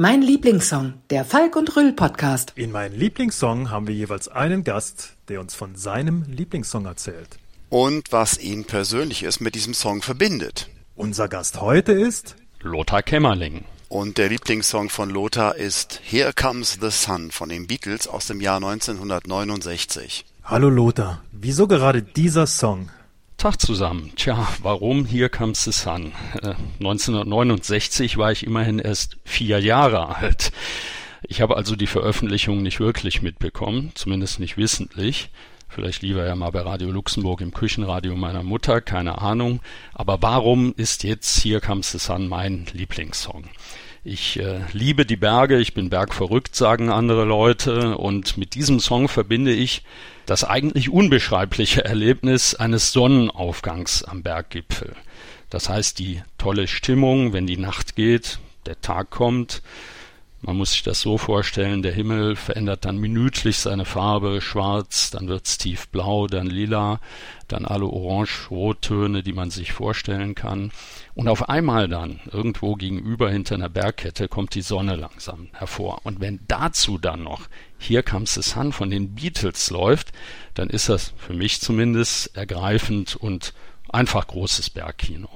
Mein Lieblingssong, der Falk und Rüll Podcast. In meinem Lieblingssong haben wir jeweils einen Gast, der uns von seinem Lieblingssong erzählt. und was ihn persönlich ist mit diesem Song verbindet. Unser Gast heute ist Lothar Kämmerling. Und der Lieblingssong von Lothar ist Here Comes the Sun von den Beatles aus dem Jahr 1969. Hallo Lothar. Wieso gerade dieser Song? Tag zusammen. Tja, warum Here Comes the Sun? Äh, 1969 war ich immerhin erst vier Jahre alt. Ich habe also die Veröffentlichung nicht wirklich mitbekommen, zumindest nicht wissentlich. Vielleicht lieber ja mal bei Radio Luxemburg im Küchenradio meiner Mutter, keine Ahnung. Aber warum ist jetzt Here Comes the Sun mein Lieblingssong? Ich äh, liebe die Berge, ich bin bergverrückt, sagen andere Leute, und mit diesem Song verbinde ich das eigentlich unbeschreibliche Erlebnis eines Sonnenaufgangs am Berggipfel. Das heißt, die tolle Stimmung, wenn die Nacht geht, der Tag kommt, man muss sich das so vorstellen, der Himmel verändert dann minütlich seine Farbe, schwarz, dann wird's tiefblau, dann lila, dann alle orange-rottöne, die man sich vorstellen kann. Und auf einmal dann, irgendwo gegenüber hinter einer Bergkette, kommt die Sonne langsam hervor. Und wenn dazu dann noch Here Comes the Sun von den Beatles läuft, dann ist das für mich zumindest ergreifend und einfach großes Bergkino.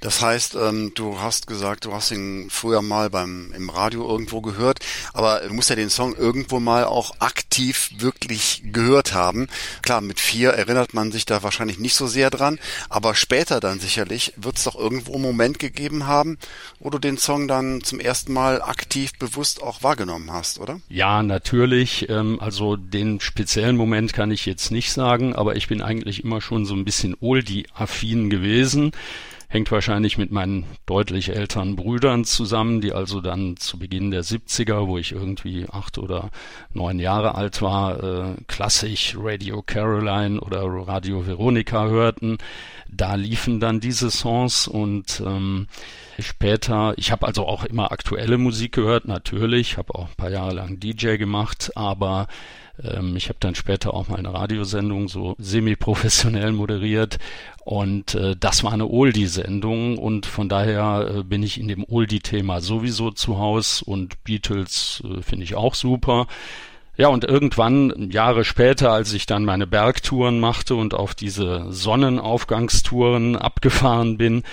Das heißt, ähm, du hast gesagt, du hast ihn früher mal beim im Radio irgendwo gehört, aber du musst ja den Song irgendwo mal auch aktiv wirklich gehört haben. Klar, mit vier erinnert man sich da wahrscheinlich nicht so sehr dran, aber später dann sicherlich wird es doch irgendwo einen Moment gegeben haben, wo du den Song dann zum ersten Mal aktiv bewusst auch wahrgenommen hast, oder? Ja, natürlich. Ähm, also den speziellen Moment kann ich jetzt nicht sagen, aber ich bin eigentlich immer schon so ein bisschen Oldie-affin gewesen. Hängt wahrscheinlich mit meinen deutlich älteren Brüdern zusammen, die also dann zu Beginn der 70er, wo ich irgendwie acht oder neun Jahre alt war, äh, klassisch Radio Caroline oder Radio Veronica hörten. Da liefen dann diese Songs und ähm, später, ich habe also auch immer aktuelle Musik gehört, natürlich, habe auch ein paar Jahre lang DJ gemacht, aber ähm, ich habe dann später auch mal eine Radiosendung so semi-professionell moderiert. Und äh, das war eine Oldie-Sendung. Und von daher äh, bin ich in dem Oldie-Thema sowieso zu Haus. Und Beatles äh, finde ich auch super. Ja, und irgendwann, Jahre später, als ich dann meine Bergtouren machte und auf diese Sonnenaufgangstouren abgefahren bin,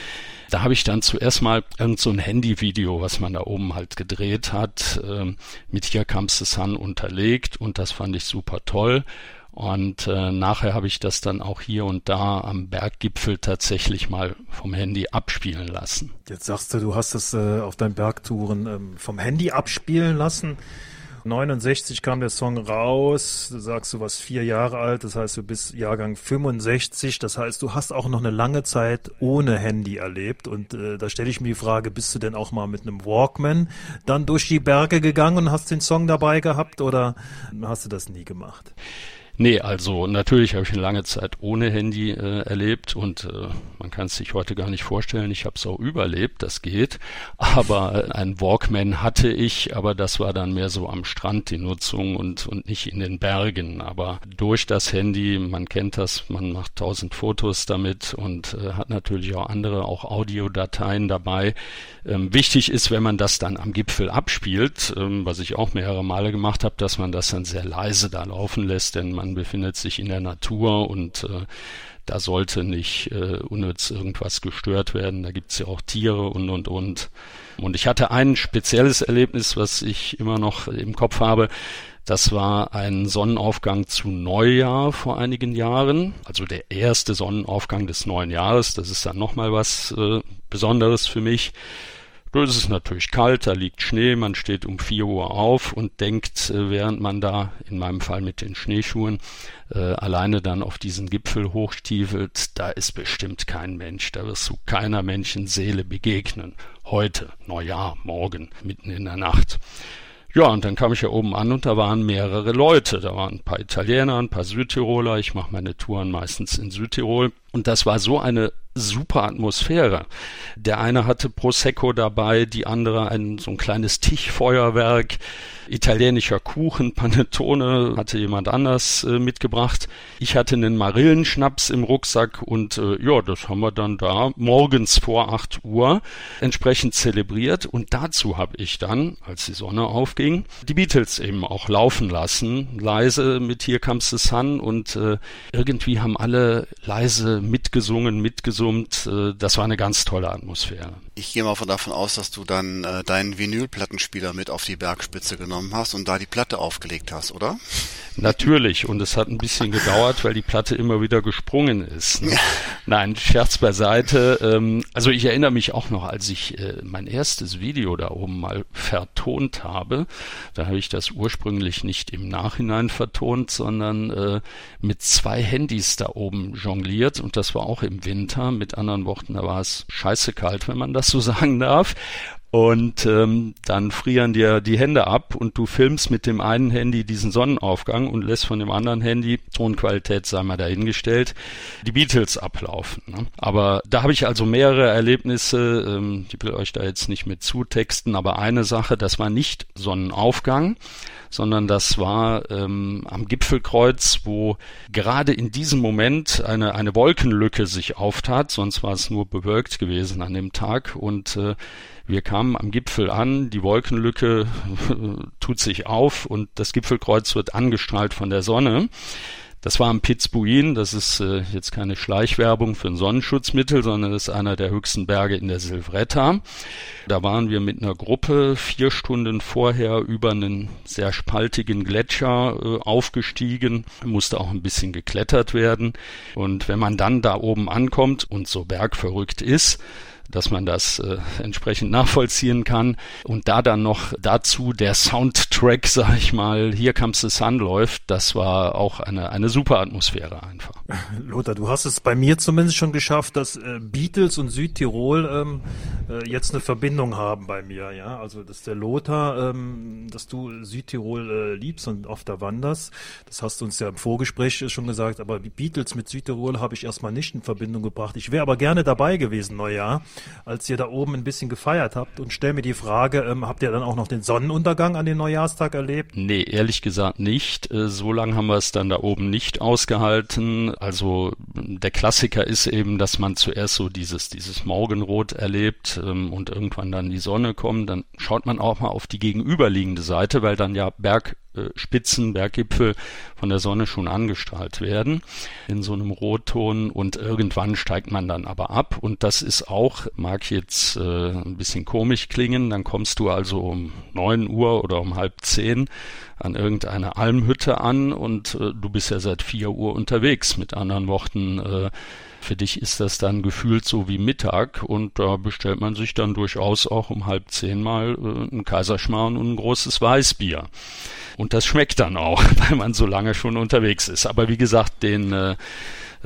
da habe ich dann zuerst mal irgend so ein Handyvideo, was man da oben halt gedreht hat, ähm, mit Here Comes the Sun unterlegt und das fand ich super toll. Und äh, nachher habe ich das dann auch hier und da am Berggipfel tatsächlich mal vom Handy abspielen lassen. Jetzt sagst du, du hast es äh, auf deinen Bergtouren ähm, vom Handy abspielen lassen. 69 kam der Song raus, du sagst, du warst vier Jahre alt, das heißt, du bist Jahrgang 65, das heißt, du hast auch noch eine lange Zeit ohne Handy erlebt. Und äh, da stelle ich mir die Frage, bist du denn auch mal mit einem Walkman dann durch die Berge gegangen und hast den Song dabei gehabt? Oder hast du das nie gemacht? Nee, also natürlich habe ich eine lange Zeit ohne Handy äh, erlebt und äh, man kann es sich heute gar nicht vorstellen. Ich habe es auch überlebt, das geht. Aber äh, ein Walkman hatte ich, aber das war dann mehr so am Strand die Nutzung und, und nicht in den Bergen. Aber durch das Handy, man kennt das, man macht tausend Fotos damit und äh, hat natürlich auch andere, auch Audiodateien dabei. Ähm, wichtig ist, wenn man das dann am Gipfel abspielt, ähm, was ich auch mehrere Male gemacht habe, dass man das dann sehr leise da laufen lässt, denn man befindet sich in der Natur und äh, da sollte nicht äh, unnütz irgendwas gestört werden. Da gibt's ja auch Tiere und und und. Und ich hatte ein spezielles Erlebnis, was ich immer noch im Kopf habe. Das war ein Sonnenaufgang zu Neujahr vor einigen Jahren, also der erste Sonnenaufgang des neuen Jahres. Das ist dann nochmal was äh, Besonderes für mich. Es ist natürlich kalt, da liegt Schnee, man steht um vier Uhr auf und denkt, äh, während man da, in meinem Fall mit den Schneeschuhen, äh, alleine dann auf diesen Gipfel hochstiefelt, da ist bestimmt kein Mensch, da wirst du keiner Menschenseele begegnen. Heute, Neujahr, morgen, mitten in der Nacht. Ja, und dann kam ich ja oben an und da waren mehrere Leute. Da waren ein paar Italiener, ein paar Südtiroler. Ich mache meine Touren meistens in Südtirol. Und das war so eine super Atmosphäre. Der eine hatte Prosecco dabei, die andere ein so ein kleines Tischfeuerwerk, italienischer Kuchen, Panettone hatte jemand anders äh, mitgebracht. Ich hatte einen Marillenschnaps im Rucksack und äh, ja, das haben wir dann da morgens vor 8 Uhr entsprechend zelebriert und dazu habe ich dann, als die Sonne aufging, die Beatles eben auch laufen lassen, leise mit Here Comes the Sun und äh, irgendwie haben alle leise mitgesungen, mitgesummt. Äh, das war eine ganz tolle Atmosphäre. Ich gehe mal von davon aus, dass du dann äh, deinen Vinylplattenspieler mit auf die Bergspitze genommen hast und da die Platte aufgelegt hast, oder? Natürlich, und es hat ein bisschen gedauert, weil die Platte immer wieder gesprungen ist. Ne? Nein, Scherz beiseite. Ähm, also ich erinnere mich auch noch, als ich äh, mein erstes Video da oben mal vertont habe. Da habe ich das ursprünglich nicht im Nachhinein vertont, sondern äh, mit zwei Handys da oben jongliert. Und das war auch im Winter. Mit anderen Worten, da war es scheiße kalt, wenn man das so sagen darf. Und ähm, dann frieren dir die Hände ab und du filmst mit dem einen Handy diesen Sonnenaufgang und lässt von dem anderen Handy, Tonqualität sei mal dahingestellt, die Beatles ablaufen. Ne? Aber da habe ich also mehrere Erlebnisse, ähm, ich will euch da jetzt nicht mit zutexten, aber eine Sache, das war nicht Sonnenaufgang, sondern das war ähm, am Gipfelkreuz, wo gerade in diesem Moment eine, eine Wolkenlücke sich auftat, sonst war es nur bewölkt gewesen an dem Tag und äh, wir kamen am Gipfel an, die Wolkenlücke tut sich auf und das Gipfelkreuz wird angestrahlt von der Sonne. Das war am Pitzbuin, das ist äh, jetzt keine Schleichwerbung für ein Sonnenschutzmittel, sondern das ist einer der höchsten Berge in der Silvretta. Da waren wir mit einer Gruppe vier Stunden vorher über einen sehr spaltigen Gletscher äh, aufgestiegen, musste auch ein bisschen geklettert werden. Und wenn man dann da oben ankommt und so bergverrückt ist, dass man das äh, entsprechend nachvollziehen kann. Und da dann noch dazu der Soundtrack, sag ich mal, Hier Comes the Sun läuft, das war auch eine, eine super Atmosphäre einfach. Lothar, du hast es bei mir zumindest schon geschafft, dass äh, Beatles und Südtirol ähm, äh, jetzt eine Verbindung haben bei mir, ja. Also dass der Lothar, ähm, dass du Südtirol äh, liebst und oft da wanderst. Das hast du uns ja im Vorgespräch schon gesagt, aber Beatles mit Südtirol habe ich erstmal nicht in Verbindung gebracht. Ich wäre aber gerne dabei gewesen, Neujahr als ihr da oben ein bisschen gefeiert habt und stell mir die Frage, ähm, habt ihr dann auch noch den Sonnenuntergang an den Neujahrstag erlebt? Nee, ehrlich gesagt nicht. Äh, so lange haben wir es dann da oben nicht ausgehalten. Also der Klassiker ist eben, dass man zuerst so dieses, dieses Morgenrot erlebt ähm, und irgendwann dann die Sonne kommt. Dann schaut man auch mal auf die gegenüberliegende Seite, weil dann ja Berg Spitzen, Berggipfel von der Sonne schon angestrahlt werden in so einem Rotton und irgendwann steigt man dann aber ab und das ist auch, mag jetzt äh, ein bisschen komisch klingen, dann kommst du also um neun Uhr oder um halb zehn an irgendeine Almhütte an und äh, du bist ja seit vier Uhr unterwegs. Mit anderen Worten, äh, für dich ist das dann gefühlt so wie Mittag und da bestellt man sich dann durchaus auch um halb zehn mal äh, einen Kaiserschmarrn und ein großes Weißbier. Und das schmeckt dann auch, weil man so lange schon unterwegs ist. Aber wie gesagt, den äh,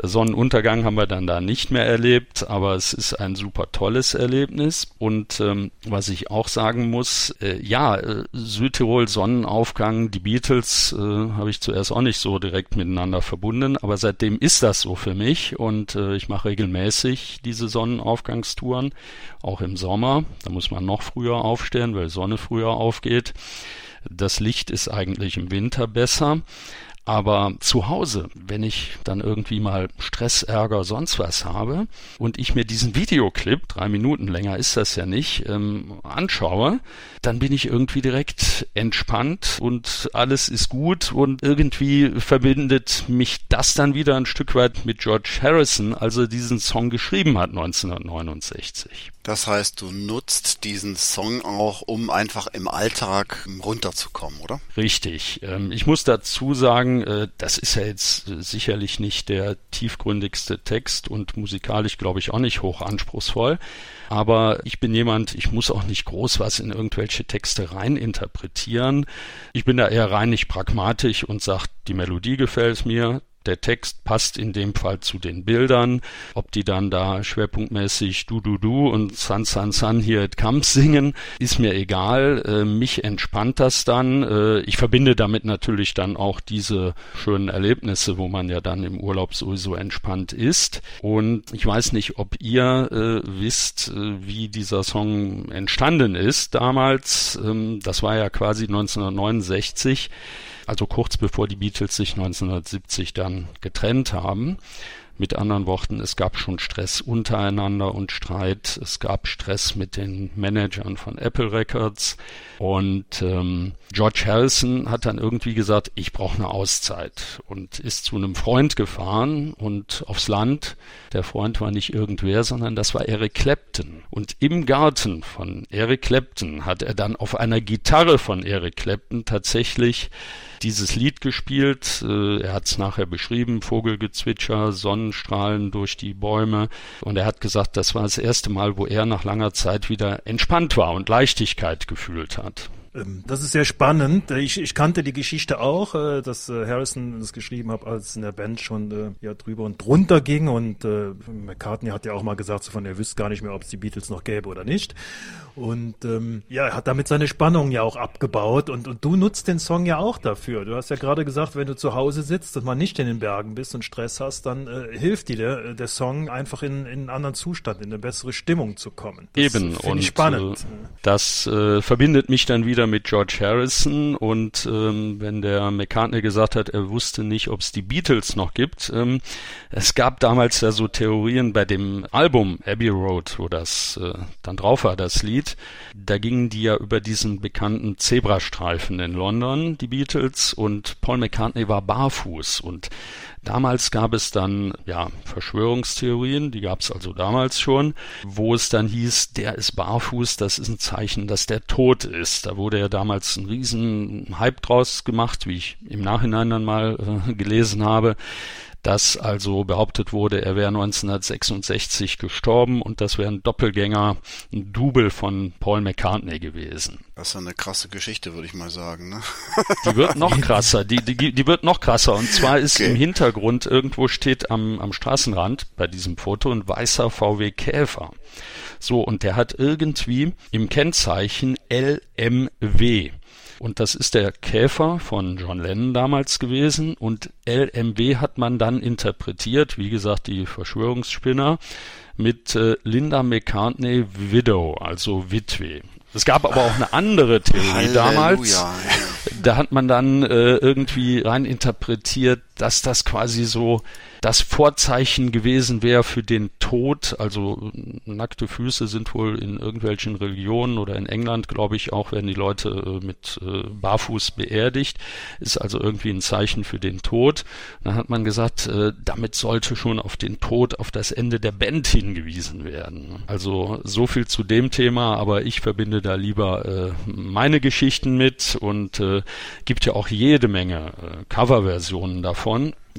Sonnenuntergang haben wir dann da nicht mehr erlebt, aber es ist ein super tolles Erlebnis. Und ähm, was ich auch sagen muss, äh, ja, äh, Südtirol Sonnenaufgang, die Beatles äh, habe ich zuerst auch nicht so direkt miteinander verbunden, aber seitdem ist das so für mich und äh, ich mache regelmäßig diese Sonnenaufgangstouren, auch im Sommer. Da muss man noch früher aufstehen, weil Sonne früher aufgeht. Das Licht ist eigentlich im Winter besser. Aber zu Hause, wenn ich dann irgendwie mal Stress, Ärger, sonst was habe und ich mir diesen Videoclip, drei Minuten länger ist das ja nicht, ähm, anschaue, dann bin ich irgendwie direkt entspannt und alles ist gut und irgendwie verbindet mich das dann wieder ein Stück weit mit George Harrison, als er diesen Song geschrieben hat 1969. Das heißt, du nutzt diesen Song auch, um einfach im Alltag runterzukommen, oder? Richtig. Ähm, ich muss dazu sagen, äh, das ist ja jetzt äh, sicherlich nicht der tiefgründigste Text und musikalisch, glaube ich, auch nicht hoch anspruchsvoll. Aber ich bin jemand, ich muss auch nicht groß was in irgendwelche Texte rein interpretieren. Ich bin da eher rein nicht pragmatisch und sage, die Melodie gefällt mir, der Text passt in dem Fall zu den Bildern. Ob die dann da schwerpunktmäßig Du Du Du und San San San hier it comes singen, ist mir egal. Äh, mich entspannt das dann. Äh, ich verbinde damit natürlich dann auch diese schönen Erlebnisse, wo man ja dann im Urlaub sowieso entspannt ist. Und ich weiß nicht, ob ihr äh, wisst, äh, wie dieser Song entstanden ist damals. Ähm, das war ja quasi 1969 also kurz bevor die Beatles sich 1970 dann getrennt haben. Mit anderen Worten, es gab schon Stress untereinander und Streit. Es gab Stress mit den Managern von Apple Records. Und ähm, George Harrison hat dann irgendwie gesagt, ich brauche eine Auszeit und ist zu einem Freund gefahren und aufs Land. Der Freund war nicht irgendwer, sondern das war Eric Clapton. Und im Garten von Eric Clapton hat er dann auf einer Gitarre von Eric Clapton tatsächlich dieses Lied gespielt. Äh, er hat es nachher beschrieben, Vogelgezwitscher, Sonnenstrahlen durch die Bäume. Und er hat gesagt, das war das erste Mal, wo er nach langer Zeit wieder entspannt war und Leichtigkeit gefühlt hat. Ähm, das ist sehr spannend. Äh, ich, ich kannte die Geschichte auch, äh, dass äh, Harrison das geschrieben hat, als in der Band schon ja drüber und drunter ging. Und äh, McCartney hat ja auch mal gesagt, so von er wüsste gar nicht mehr, ob es die Beatles noch gäbe oder nicht. Und ähm, ja, er hat damit seine Spannung ja auch abgebaut. Und, und du nutzt den Song ja auch dafür. Du hast ja gerade gesagt, wenn du zu Hause sitzt und mal nicht in den Bergen bist und Stress hast, dann äh, hilft dir der, der Song einfach in, in einen anderen Zustand, in eine bessere Stimmung zu kommen. Das Eben. Und spannend. Äh, das äh, verbindet mich dann wieder mit George Harrison und ähm, wenn der McCartney gesagt hat, er wusste nicht, ob es die Beatles noch gibt. Ähm, es gab damals ja so Theorien bei dem Album Abbey Road, wo das äh, dann drauf war, das Lied. Da gingen die ja über diesen bekannten Zebrastreifen in London, die Beatles, und Paul McCartney war barfuß und Damals gab es dann ja Verschwörungstheorien, die gab es also damals schon, wo es dann hieß, der ist barfuß, das ist ein Zeichen, dass der tot ist. Da wurde ja damals ein riesen Hype draus gemacht, wie ich im Nachhinein dann mal äh, gelesen habe dass also behauptet wurde, er wäre 1966 gestorben und das wäre ein Doppelgänger, ein Double von Paul McCartney gewesen. Das ist eine krasse Geschichte, würde ich mal sagen. Ne? Die wird noch krasser, die, die, die wird noch krasser. Und zwar ist okay. im Hintergrund, irgendwo steht am, am Straßenrand bei diesem Foto ein weißer VW Käfer. So, und der hat irgendwie im Kennzeichen LMW. Und das ist der Käfer von John Lennon damals gewesen. Und LMW hat man dann interpretiert, wie gesagt, die Verschwörungsspinner, mit äh, Linda McCartney Widow, also Witwe. Es gab aber auch eine andere Theorie Halleluja. damals. Da hat man dann äh, irgendwie rein interpretiert, dass das quasi so das Vorzeichen gewesen wäre für den Tod. Also nackte Füße sind wohl in irgendwelchen Religionen oder in England, glaube ich, auch werden die Leute äh, mit äh, Barfuß beerdigt. Ist also irgendwie ein Zeichen für den Tod. Dann hat man gesagt, äh, damit sollte schon auf den Tod, auf das Ende der Band hingewiesen werden. Also so viel zu dem Thema, aber ich verbinde da lieber äh, meine Geschichten mit und äh, gibt ja auch jede Menge äh, Coverversionen davon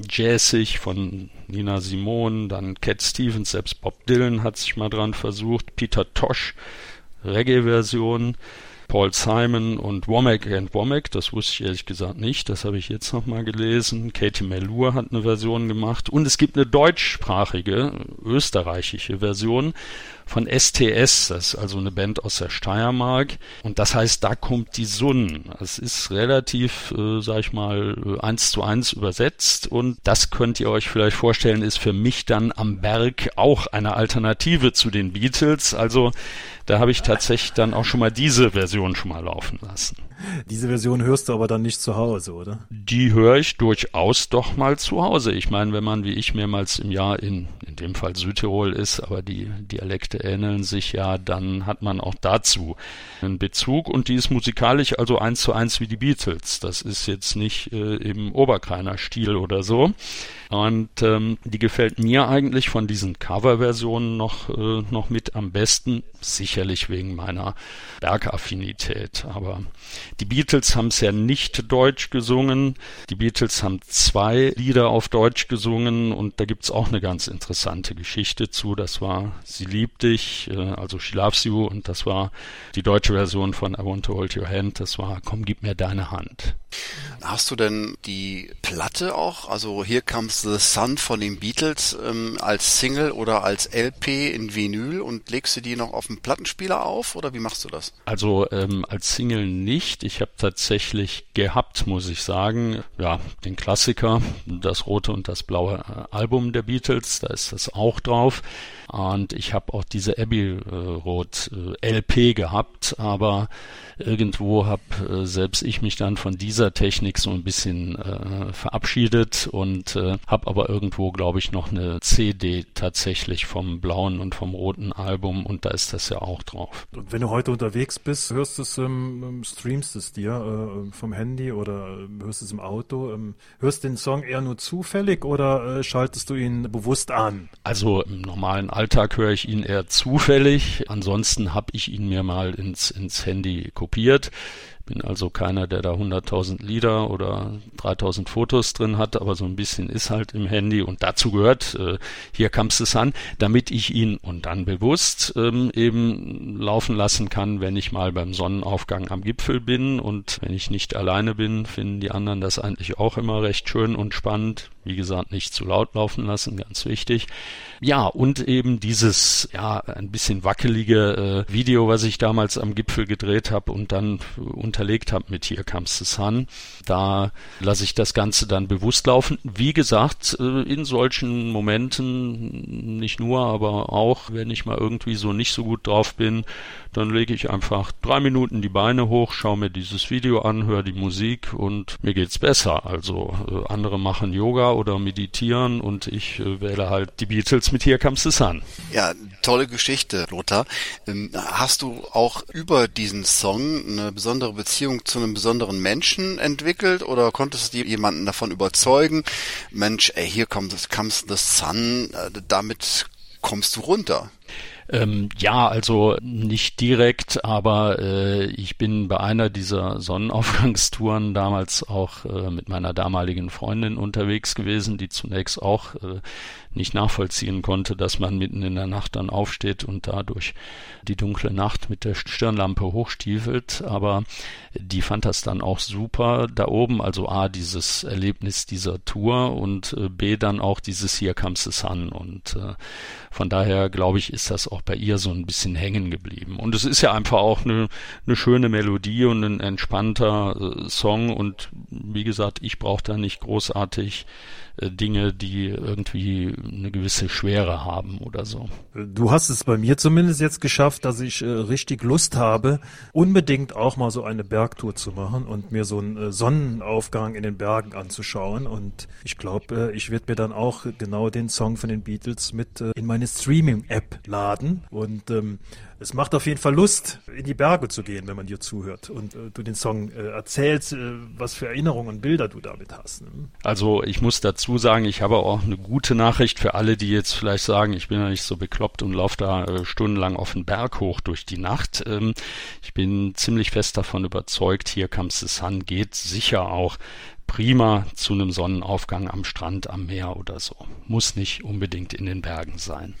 jazzig von Nina Simone, dann Cat Stevens, selbst Bob Dylan hat sich mal dran versucht, Peter Tosh, Reggae-Version, Paul Simon und Womack and Womack, das wusste ich ehrlich gesagt nicht, das habe ich jetzt nochmal gelesen. Katie Melua hat eine Version gemacht und es gibt eine deutschsprachige, österreichische Version von STS, das ist also eine Band aus der Steiermark und das heißt, da kommt die Sonne. Es ist relativ, äh, sag ich mal, äh, eins zu eins übersetzt und das könnt ihr euch vielleicht vorstellen, ist für mich dann am Berg auch eine Alternative zu den Beatles. Also da habe ich tatsächlich dann auch schon mal diese Version schon mal laufen lassen. Diese Version hörst du aber dann nicht zu Hause, oder? Die höre ich durchaus doch mal zu Hause. Ich meine, wenn man wie ich mehrmals im Jahr in, in dem Fall Südtirol ist, aber die Dialekte ähneln sich ja, dann hat man auch dazu einen Bezug und die ist musikalisch also eins zu eins wie die Beatles. Das ist jetzt nicht äh, im Oberkreiner Stil oder so. Und ähm, die gefällt mir eigentlich von diesen Coverversionen noch, äh, noch mit am besten, sicherlich wegen meiner Bergaffinität. Aber die Beatles haben es ja nicht deutsch gesungen. Die Beatles haben zwei Lieder auf Deutsch gesungen und da gibt's auch eine ganz interessante Geschichte zu. Das war Sie liebt dich, äh, also She Loves You und das war die deutsche Version von I Want to Hold Your Hand. Das war Komm, gib mir deine Hand. Hast du denn die Platte auch, also Here Comes the Sun von den Beatles ähm, als Single oder als LP in Vinyl und legst du die noch auf dem Plattenspieler auf oder wie machst du das? Also ähm, als Single nicht. Ich habe tatsächlich gehabt, muss ich sagen, ja, den Klassiker, das rote und das blaue äh, Album der Beatles, da ist das auch drauf. Und ich habe auch diese Abbey äh, Road äh, LP gehabt, aber irgendwo habe selbst ich mich dann von dieser Technik so ein bisschen äh, verabschiedet und äh, habe aber irgendwo, glaube ich, noch eine CD tatsächlich vom blauen und vom roten Album und da ist das ja auch drauf. Und wenn du heute unterwegs bist, hörst du es, ähm, streamst es dir äh, vom Handy oder äh, hörst es im Auto? Ähm, hörst den Song eher nur zufällig oder äh, schaltest du ihn bewusst an? Also im normalen Alltag höre ich ihn eher zufällig. Ansonsten habe ich ihn mir mal ins, ins Handy kopiert bin also keiner, der da 100.000 Lieder oder 3.000 Fotos drin hat, aber so ein bisschen ist halt im Handy und dazu gehört, äh, hier kam es an, damit ich ihn und dann bewusst ähm, eben laufen lassen kann, wenn ich mal beim Sonnenaufgang am Gipfel bin und wenn ich nicht alleine bin, finden die anderen das eigentlich auch immer recht schön und spannend. Wie gesagt, nicht zu laut laufen lassen, ganz wichtig. Ja, und eben dieses, ja, ein bisschen wackelige äh, Video, was ich damals am Gipfel gedreht habe und dann unterlegt habe mit Here Comes the Sun. Da lasse ich das Ganze dann bewusst laufen. Wie gesagt, äh, in solchen Momenten, nicht nur, aber auch, wenn ich mal irgendwie so nicht so gut drauf bin, dann lege ich einfach drei Minuten die Beine hoch, schaue mir dieses Video an, höre die Musik und mir geht's besser. Also äh, andere machen Yoga oder meditieren und ich äh, wähle halt die Beatles mit Here Comes the Sun. Ja, tolle Geschichte, Lothar. Ähm, hast du auch über diesen Song eine besondere Beziehung zu einem besonderen Menschen entwickelt oder konntest du jemanden davon überzeugen, Mensch, ey, hier kommt comes the sun, äh, damit kommst du runter? Ähm, ja, also nicht direkt, aber äh, ich bin bei einer dieser Sonnenaufgangstouren damals auch äh, mit meiner damaligen Freundin unterwegs gewesen, die zunächst auch äh, nicht nachvollziehen konnte, dass man mitten in der Nacht dann aufsteht und dadurch die dunkle Nacht mit der Stirnlampe hochstiefelt. Aber die fand das dann auch super da oben. Also A, dieses Erlebnis dieser Tour und äh, B, dann auch dieses Hier comes the sun. Und äh, von daher, glaube ich, ist das auch bei ihr so ein bisschen hängen geblieben. Und es ist ja einfach auch eine, eine schöne Melodie und ein entspannter äh, Song. Und wie gesagt, ich brauche da nicht großartig Dinge, die irgendwie eine gewisse Schwere haben oder so. Du hast es bei mir zumindest jetzt geschafft, dass ich äh, richtig Lust habe, unbedingt auch mal so eine Bergtour zu machen und mir so einen äh, Sonnenaufgang in den Bergen anzuschauen. Und ich glaube, äh, ich werde mir dann auch genau den Song von den Beatles mit äh, in meine Streaming-App laden und ähm, es macht auf jeden Fall Lust, in die Berge zu gehen, wenn man dir zuhört und äh, du den Song äh, erzählst, äh, was für Erinnerungen und Bilder du damit hast. Ne? Also ich muss dazu sagen, ich habe auch eine gute Nachricht für alle, die jetzt vielleicht sagen, ich bin ja nicht so bekloppt und laufe da äh, stundenlang auf den Berg hoch durch die Nacht. Ähm, ich bin ziemlich fest davon überzeugt, hier Comes the Sun geht sicher auch prima zu einem Sonnenaufgang am Strand, am Meer oder so. Muss nicht unbedingt in den Bergen sein.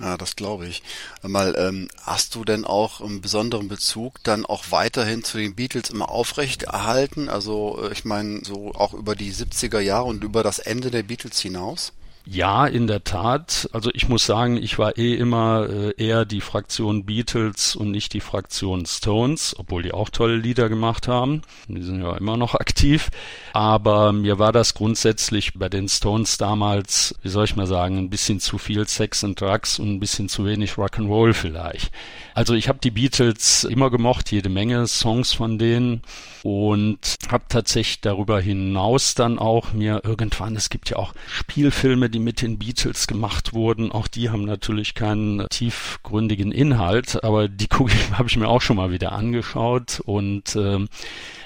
Ja, das glaube ich. Mal, ähm, hast du denn auch einen besonderen Bezug dann auch weiterhin zu den Beatles immer aufrecht erhalten? Also äh, ich meine, so auch über die 70er Jahre und über das Ende der Beatles hinaus? Ja, in der Tat. Also ich muss sagen, ich war eh immer äh, eher die Fraktion Beatles und nicht die Fraktion Stones, obwohl die auch tolle Lieder gemacht haben. Die sind ja immer noch aktiv. Aber mir war das grundsätzlich bei den Stones damals, wie soll ich mal sagen, ein bisschen zu viel Sex and Drugs und ein bisschen zu wenig Rock'n'Roll vielleicht. Also ich habe die Beatles immer gemocht, jede Menge Songs von denen und habe tatsächlich darüber hinaus dann auch mir irgendwann, es gibt ja auch Spielfilme, die mit den Beatles gemacht wurden, auch die haben natürlich keinen tiefgründigen Inhalt, aber die habe ich mir auch schon mal wieder angeschaut und äh,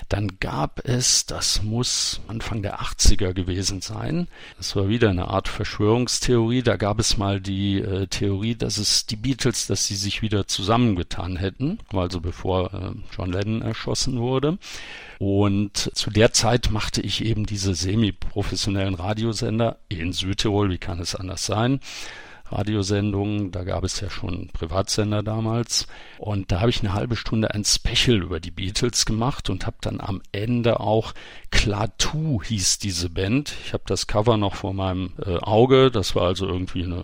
dann gab es, das muss Anfang der 80er gewesen sein, das war wieder eine Art Verschwörungstheorie, da gab es mal die äh, Theorie, dass es die Beatles, dass sie sich wieder zusammengetan hätten, also bevor äh, John Lennon erschossen wurde. Und zu der Zeit machte ich eben diese semi-professionellen Radiosender in Südtirol, wie kann es anders sein? Radiosendungen. Da gab es ja schon Privatsender damals. Und da habe ich eine halbe Stunde ein Special über die Beatles gemacht und habe dann am Ende auch Klaatu hieß diese Band. Ich habe das Cover noch vor meinem äh, Auge. Das war also irgendwie eine,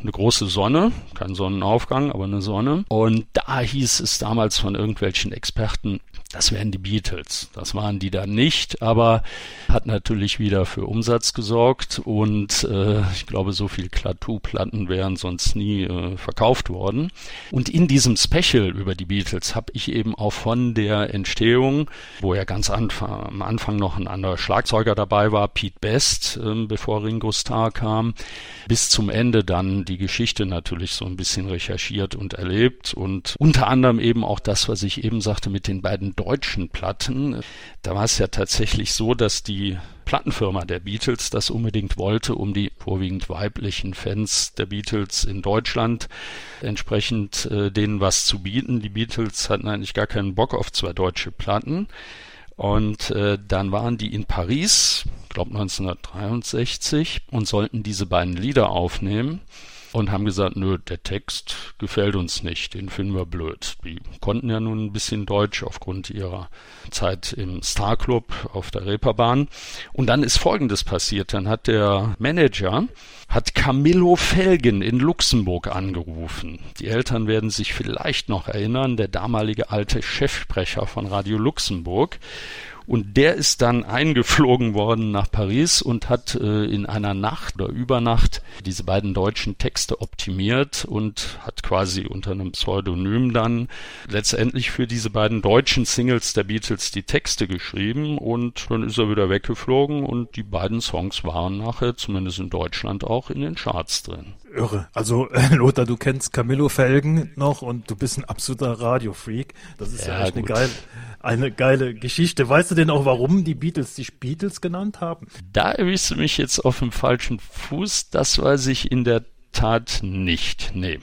eine große Sonne. Kein Sonnenaufgang, aber eine Sonne. Und da hieß es damals von irgendwelchen Experten, das wären die Beatles. Das waren die dann nicht, aber hat natürlich wieder für Umsatz gesorgt und äh, ich glaube, so viel Klaatu-Platten wären sonst nie äh, verkauft worden. Und in diesem Special über die Beatles habe ich eben auch von der Entstehung, wo ja ganz anfang, am Anfang noch ein anderer Schlagzeuger dabei war, Pete Best, äh, bevor Ringo Starr kam, bis zum Ende dann die Geschichte natürlich so ein bisschen recherchiert und erlebt und unter anderem eben auch das, was ich eben sagte mit den beiden deutschen Platten. Da war es ja tatsächlich so, dass die Plattenfirma der Beatles das unbedingt wollte, um die vorwiegend weiblichen Fans der Beatles in Deutschland entsprechend äh, denen was zu bieten. Die Beatles hatten eigentlich gar keinen Bock auf zwei deutsche Platten. Und äh, dann waren die in Paris, glaube 1963, und sollten diese beiden Lieder aufnehmen und haben gesagt, nö, der Text gefällt uns nicht, den finden wir blöd. Die konnten ja nun ein bisschen Deutsch aufgrund ihrer Zeit im Star Club auf der Reeperbahn. Und dann ist Folgendes passiert. Dann hat der Manager, hat Camillo Felgen in Luxemburg angerufen. Die Eltern werden sich vielleicht noch erinnern, der damalige alte Chefsprecher von Radio Luxemburg. Und der ist dann eingeflogen worden nach Paris und hat äh, in einer Nacht oder Übernacht diese beiden deutschen Texte optimiert und hat quasi unter einem Pseudonym dann letztendlich für diese beiden deutschen Singles der Beatles die Texte geschrieben und dann ist er wieder weggeflogen und die beiden Songs waren nachher, zumindest in Deutschland, auch in den Charts drin. Irre. Also äh, Lothar, du kennst Camillo Felgen noch und du bist ein absoluter Radiofreak. Das ist ja, ja echt eine geile, eine geile Geschichte. Weißt du denn auch, warum die Beatles die Beatles genannt haben? Da erwischst du mich jetzt auf dem falschen Fuß. Das weiß ich in der Tat nicht, nee.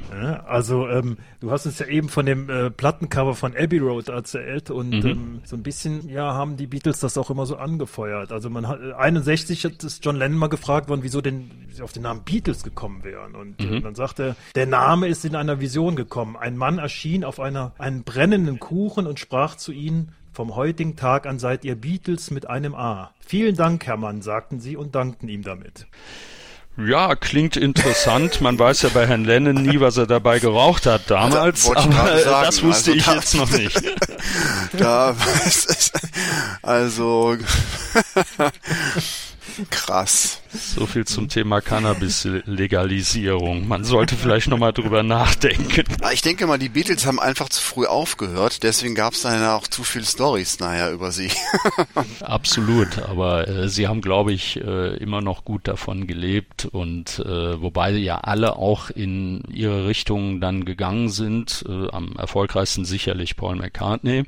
Also ähm, du hast uns ja eben von dem äh, Plattencover von Abbey Road erzählt und mhm. ähm, so ein bisschen, ja, haben die Beatles das auch immer so angefeuert. Also man hat 61 hat es John Lennon mal gefragt worden, wieso denn sie auf den Namen Beatles gekommen wären. Und äh, mhm. äh, dann sagte er, der Name ist in einer Vision gekommen. Ein Mann erschien auf einer einen brennenden Kuchen und sprach zu ihnen, vom heutigen Tag an seid ihr Beatles mit einem A. Vielen Dank, Herr Mann, sagten sie und dankten ihm damit. Ja, klingt interessant. Man weiß ja bei Herrn Lennon nie, was er dabei geraucht hat damals, da, aber sagen, das wusste also ich da, jetzt noch nicht. Da, also Krass. So viel zum Thema Cannabis-Legalisierung. Man sollte vielleicht nochmal drüber nachdenken. Ich denke mal, die Beatles haben einfach zu früh aufgehört, deswegen gab es dann auch zu viele Stories nachher über sie. Absolut, aber äh, sie haben, glaube ich, äh, immer noch gut davon gelebt und äh, wobei ja alle auch in ihre Richtung dann gegangen sind. Äh, am erfolgreichsten sicherlich Paul McCartney,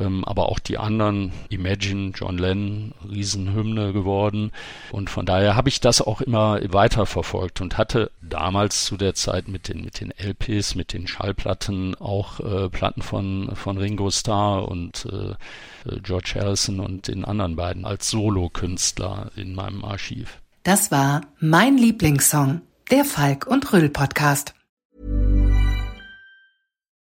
ähm, aber auch die anderen, Imagine, John Lennon, Riesenhymne geworden. Und von daher habe ich das auch immer weiter verfolgt und hatte damals zu der Zeit mit den, mit den LPs, mit den Schallplatten auch äh, Platten von, von Ringo Starr und äh, George Harrison und den anderen beiden als Solokünstler in meinem Archiv. Das war mein Lieblingssong, der Falk und Röll Podcast.